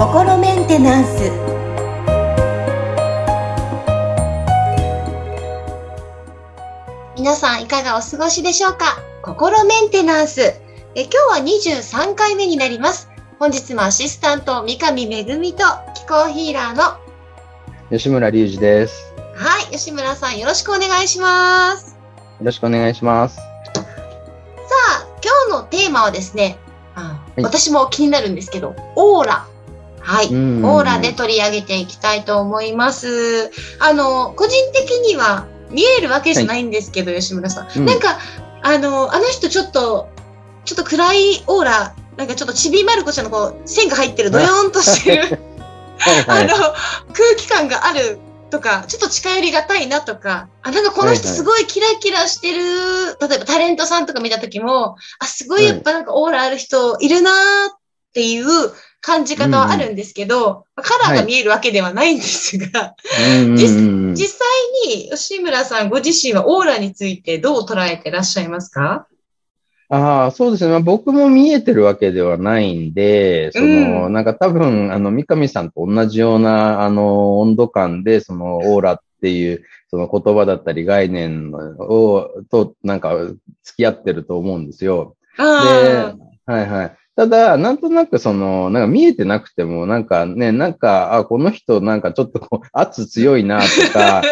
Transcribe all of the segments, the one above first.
心メンテナンス。皆さんいかがお過ごしでしょうか？心メンテナンス。え今日は23回目になります。本日もアシスタント三上恵と気候ヒーラーの。吉村隆二です。はい吉村さんよろしくお願いします。よろしくお願いします。ーマはですねあい。私も気になるんですけどオーラ。はい、うんオーラで取り上げていきたいと思います。あの、個人的には見えるわけじゃないんですけど、吉村さん。うん。なんか、あの、あの人ちょっと、ちょっと暗いオーラ、なんかちょっとちびまる子ちゃんのこう、線が入ってる、ドヨーンとしてる、はい。あの、空気感があるとか、ちょっと近寄りがたいなとか、あ、なんかこの人はいはい。すごいキラキラしてる、例えばタレントさんとか見たときも、あ、すごいやっぱなんかオーラある人いるなーっていう感じ方はあるんですけど、カラーが見えるわけではないんですが、うんうんうん。実際に吉村さんご自身はオーラについてどう捉えてらっしゃいますか？ああ、そうですね。まあ、僕も見えてるわけではないんで、その、うんなんか多分、あの、三上さんと同じような、あの、温度感で、その、オーラっていう、その言葉だったり概念を、と、なんか、付き合ってると思うんですよ。で、あはいはい。ただ、なんとなくその、なんか見えてなくても、なんかね、なんか、あ、この人なんかちょっとこう圧強いなとか、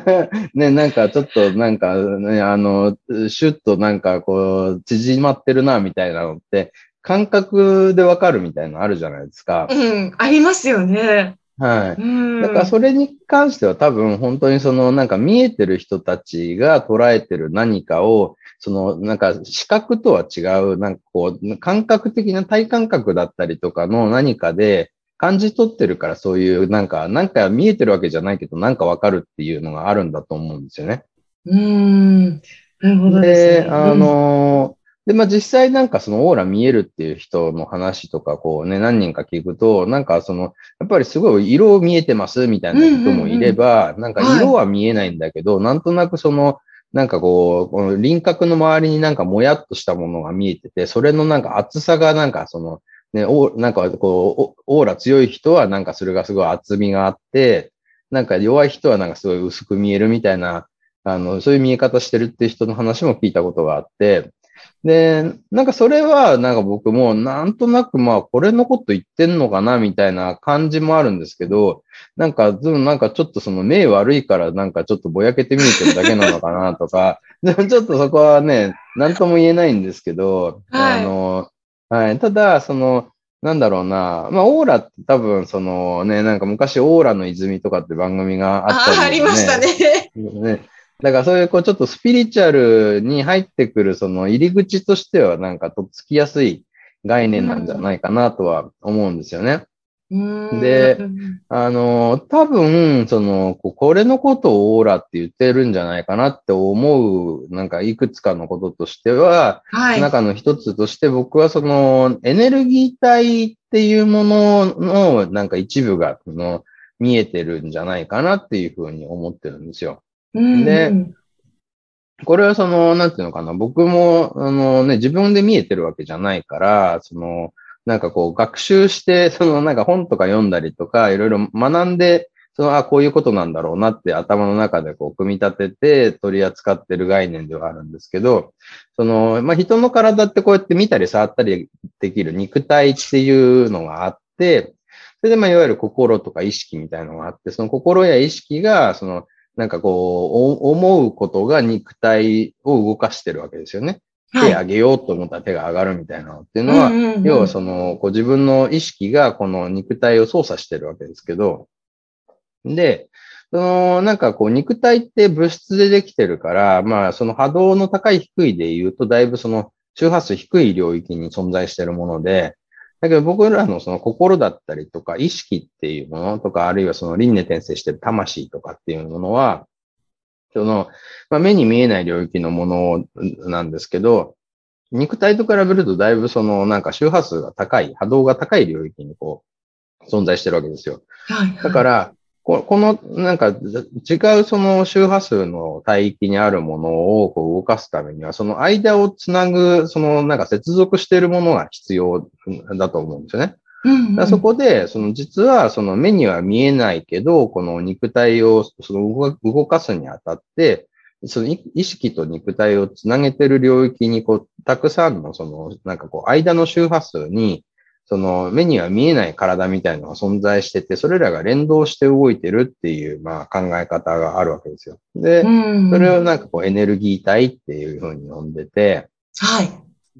ね、なんかちょっとなんかね、あの、シュッとなんかこう、縮まってるなみたいなのって、感覚でわかるみたいなのあるじゃないですか、。うん、ありますよね。はい。うん。だからそれに関しては多分本当にそのなんか見えてる人たちが捉えてる何かを、そのなんか視覚とは違う、なんかこう感覚的な体感覚だったりとかの何かで感じ取ってるからそういうなんか、なんか見えてるわけじゃないけどなんかわかるっていうのがあるんだと思うんですよね。うん。なるほどですで、ね。あのーで、まあ、実際なんかそのオーラ見えるっていう人の話とかこうね、何人か聞くと、なんかその、やっぱりすごい色見えてますみたいな人もいれば、なんか色は見えないんだけど、なんとなくその、なんかこう、この輪郭の周りになんかもやっとしたものが見えてて、それのなんか厚さがなんかその、ね、おなんかこう、オーラ強い人はなんかそれがすごい厚みがあって、なんか弱い人はなんかすごい薄く見えるみたいな、あの、そういう見え方してるっていう人の話も聞いたことがあって、で、なんかそれはなんか僕もなんとなくまあこれのこと言ってんのかなみたいな感じもあるんですけど、なんか、でもなんかちょっとその目悪いからなんかちょっとぼやけて見えてるだけなのかなとか、ちょっとそこはね、なんとも言えないんですけど、はいあの、はい、ただ、その、なんだろうな。まあ、オーラって多分、そのね、なんか昔、オーラの泉とかって番組があったり、あありましたね。ね。だからそういう、こう、ちょっとスピリチュアルに入ってくる、その入り口としては、なんかとっつきやすい概念なんじゃないかなとは思うんですよね。うんであの、多分、その、ここれのことをオーラって言ってるんじゃないかなって思う、なんかいくつかのこととしては、はい。中の一つとして僕はそのエネルギー体っていうもののなんか一部がその見えてるんじゃないかなっていうふうに思ってるんですよ。でこれはその、なんていうのかな、僕もあのね、自分で見えてるわけじゃないから、その、なんかこう学習して、そのなんか本とか読んだりとか、いろいろ学んで、その、あ、こういうことなんだろうなって頭の中でこう組み立てて取り扱ってる概念ではあるんですけど、その、まあ、人の体ってこうやって見たり触ったりできる肉体っていうのがあって、それでま、いわゆる心とか意識みたいなのがあって、その心や意識が、その、なんかこう、お思うことが肉体を動かしてるわけですよね。手上げようと思ったら手が上がるみたいなのっていうのは、要はその、こう自分の意識がこの肉体を操作してるわけですけど、で、その、なんかこう肉体って物質でできてるから、まあその波動の高い低いで言うと、だいぶその周波数低い領域に存在しているもので、だけど僕らのその心だったりとか意識っていうものとか、あるいはその輪廻転生してる魂とかっていうものは、その、まあ、目に見えない領域のものなんですけど、肉体と比べるとだいぶそのなんか周波数が高い、波動が高い領域にこう存在してるわけですよ。はい。だから、ここの、なんか、違うその周波数の帯域にあるものをこう動かすためには、その間をつなぐ、そのなんか接続しているものが必要だと思うんですよね。うんうんそこで、その実はその目には見えないけど、この肉体をその動かすにあたって、その意意識と肉体をつなげてる領域に、こう、たくさんのその、なんかこう、間の周波数に、その目には見えない体みたいなのが存在してて、それらが連動して動いてるっていう、まあ考え方があるわけですよ。で、うんそれをなんかこうエネルギー体っていうふうに呼んでて、はい。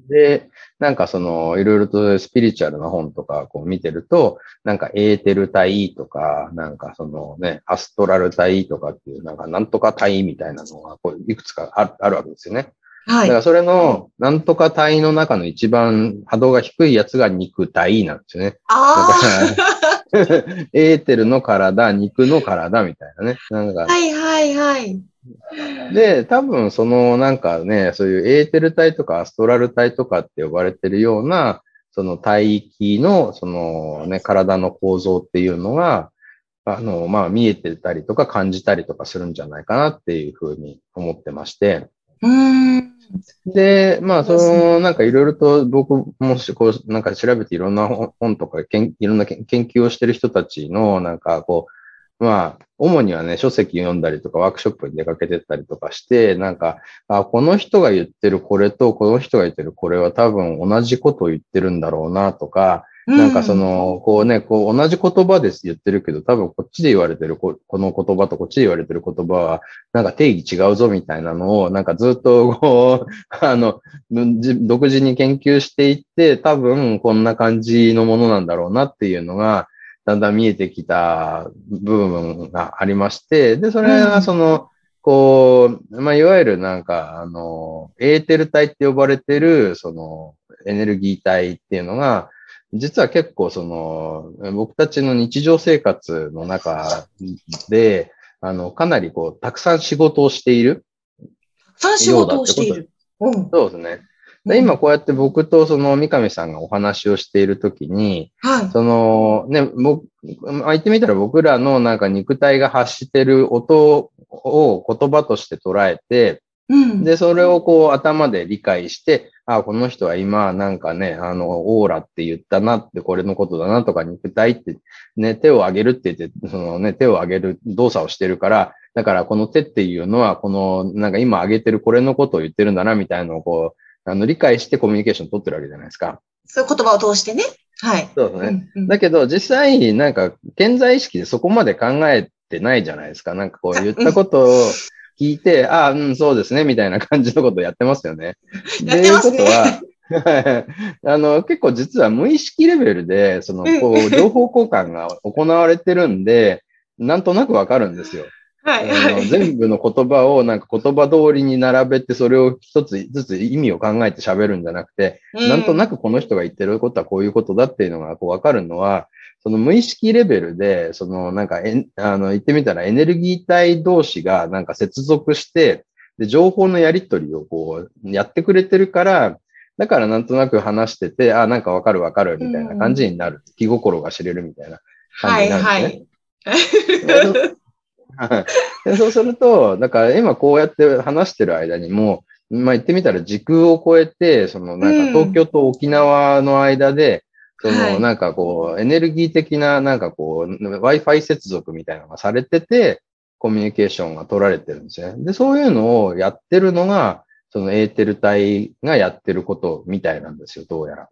で、なんかその、いろいろとスピリチュアルな本とかこう見てると、なんかエーテル体とか、なんかそのね、アストラル体とかっていう、なんかなんとか体みたいなのがこういくつかあるあるわけですよね。はい。だからそれの、なんとか体の中の一番波動が低いやつが肉体なんですよね。あだから、エーテルの体、肉の体みたいなね。なんかあ。、はいはいはい。で、多分そのなんかね、そういうエーテル体とかアストラル体とかって呼ばれてるような、その体域の、そのね、体の構造っていうのが、あの、まあ見えてたりとか感じたりとかするんじゃないかなっていうふうに思ってまして。うーん。で、まあ、その、なんかいろいろと僕もしこう、なんか調べていろんな本本とかけん、いろんな研研究をしてる人たちの、なんかこう、まあ、主にはね、書籍読んだりとか、ワークショップに出かけてったりとかして、なんか、あ、この人が言ってるこれと、この人が言ってるこれは多分同じことを言ってるんだろうなとか、なんかその、こうね、こう同じ言葉です言ってるけど、多分こっちで言われてるここの言葉とこっちで言われてる言葉は、なんか定義違うぞみたいなのを、なんかずっとこう、あの、じ独自に研究していって、多分こんな感じのものなんだろうなっていうのが、だんだん見えてきた部分がありまして、で、それがその、こう、まあ、いわゆるなんか、あの、エーテル体って呼ばれてる、その、エネルギー体っていうのが、実は結構その、僕たちの日常生活の中で、あの、かなりこう、たくさん仕事をしている。たくさん仕事をしている。うん。そうですね。で今こうやって僕とその三上さんがお話をしているときに、はい。そのね、僕、まあ言ってみたら僕らのなんか肉体が発してる音を言葉として捉えて、うん。で、それをこう頭で理解して、あ、この人は今なんかね、あの、オーラって言ったなって、これのことだなとか、肉体って、ね、手を上げるって言って、そのね、手を上げる動作をしてるから、だからこの手っていうのは、この、なんか今上げてるこれのことを言ってるんだな、みたいなのをこう、あの、理解してコミュニケーション取ってるわけじゃないですか。そういう言葉を通してね。はい。そうですね。うんうんだけど、実際、なんか、健在意識でそこまで考えてないじゃないですか。なんかこう、言ったことを聞いて、ああ、うん、そうですね、みたいな感じのことをやってますよね。やってますねということは、あの、結構実は無意識レベルで、その、こうんう、情報交換が行われてるんで、なんとなくわかるんですよ。はい。あのはい。全部の言葉をなんか言葉通りに並べて、それを一つずつ意味を考えて喋るんじゃなくて、なんとなく。くこの人が言ってることはこういうことだっていうのがこう分かるのは、その無意識レベルで、そのなんかえん、あの、言ってみたらエネルギー体同士がなんか接続して、で、情報のやり取りをこう、やってくれてるから、だからなんとなく話してて、あ、なんかわかるわかるみたいな感じになる。気心が知れるみたいな感はいじね。はい。はいで そうすると、だから今こうやって話してる間にも、まあ言ってみたら時空を超えて、そのなんか東京と沖縄の間で、そはいのなんかこうエネルギー的ななんかこう Wi-Fi 接続みたいなのがされてて、コミュニケーションが取られてるんですね。で、そういうのをやってるのが、そのエーテル体がやってることみたいなんですよ、どうやら。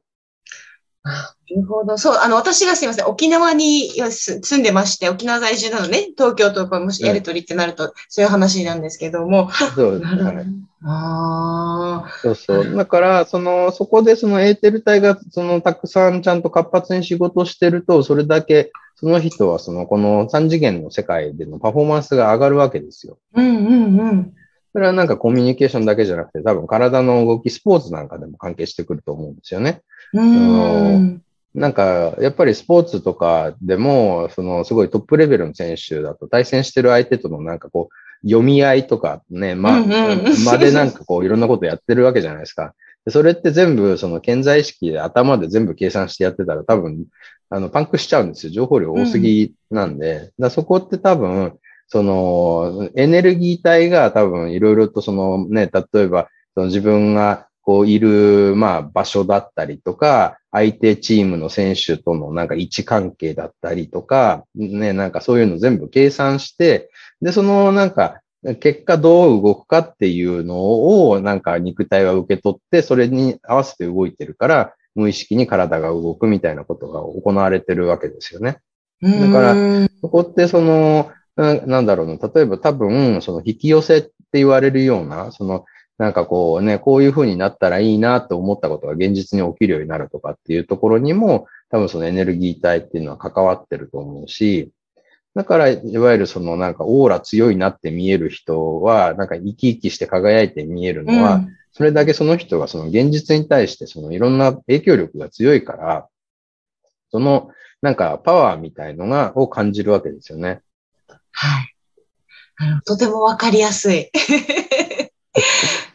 なるほど。そう、あの、私がすいません、沖縄にす住んでまして、沖縄在住なのね、東京とかもしやりとりってなると、そういう話なんですけども。そうなるほどはい。ああ。そうそう。だから、その、そこでそのエーテル体が、その、たくさんちゃんと活発に仕事をしてると、それだけ、その人はその、この三次元の世界でのパフォーマンスが上がるわけですよ。うんうんうん。それはなんかコミュニケーションだけじゃなくて、多分体の動き、スポーツなんかでも関係してくると思うんですよね。うーん。なんか、やっぱりスポーツとかでも、その、すごいトップレベルの選手だと、対戦してる相手とのなんかこう、読み合いとかね、まあ、うんうんまでなんかこう、いろんなことやってるわけじゃないですか。でそれって全部、その、健在意識で頭で全部計算してやってたら、多分、あの、パンクしちゃうんですよ。情報量多すぎなんで。だそこって多分、その、エネルギー体が多分いろいろとそのね、例えば、その自分がこういる、まあ場所だったりとか、相手チームの選手とのなんか位置関係だったりとか、ね、なんかそういうの全部計算して、で、そのなんか結果どう動くかっていうのをなんか肉体は受け取って、それに合わせて動いてるから、無意識に体が動くみたいなことが行われてるわけですよね。だから、そこってその、なんだろうな、例えば多分、その引き寄せって言われるような、その、なんかこうね、こういう風になったらいいなと思ったことが現実に起きるようになるとかっていうところにも、多分そのエネルギー体っていうのは関わってると思うし、だから、いわゆるそのなんかオーラ強いなって見える人は、なんか生き生きして輝いて見えるのは、それだけその人がその現実に対してそのいろんな影響力が強いから、そのなんかパワーみたいのが、を感じるわけですよね。はい。とてもわかりやすい。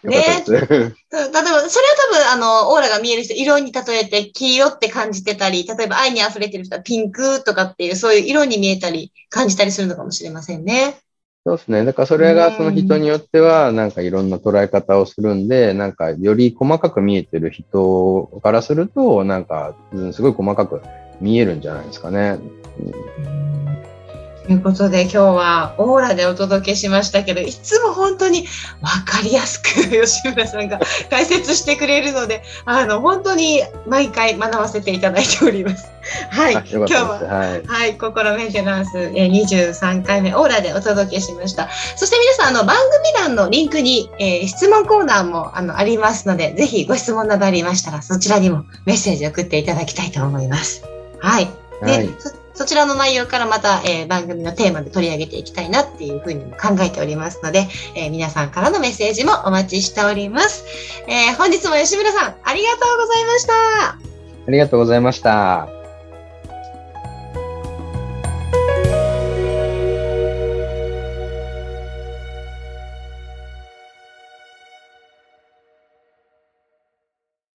ね例えば、それは多分、あの、オーラが見える人、色に例えて黄色って感じてたり、例えば愛に溢れてる人はピンクとかっていう、そういう色に見えたり、感じたりするのかもしれませんね。そうですね。だからそれがその人によっては、なんかいろんな捉え方をするんで、なんかより細かく見えてる人からすると、なんかすごい細かく見えるんじゃないですかね。うんということで今日はオーラでお届けしましたけどいつも本当に分かりやすく吉村さんが解説してくれるので あの本当に毎回学ばせていただいております。はい、今日は、はい、はい、心メンテナンス23回目オーラでお届けしました。そして皆さんあの番組欄のリンクに、えー、質問コーナーもあのありますのでぜひご質問などありましたらそちらにもメッセージを送っていただきたいと思います。はい。で、はいそちらの内容からまた、えー、番組のテーマで取り上げていきたいなっていうふうに考えておりますので、えー、皆さんからのメッセージもお待ちしております。えー、本日も吉村さん、ありがとうございました。ありがとうございました。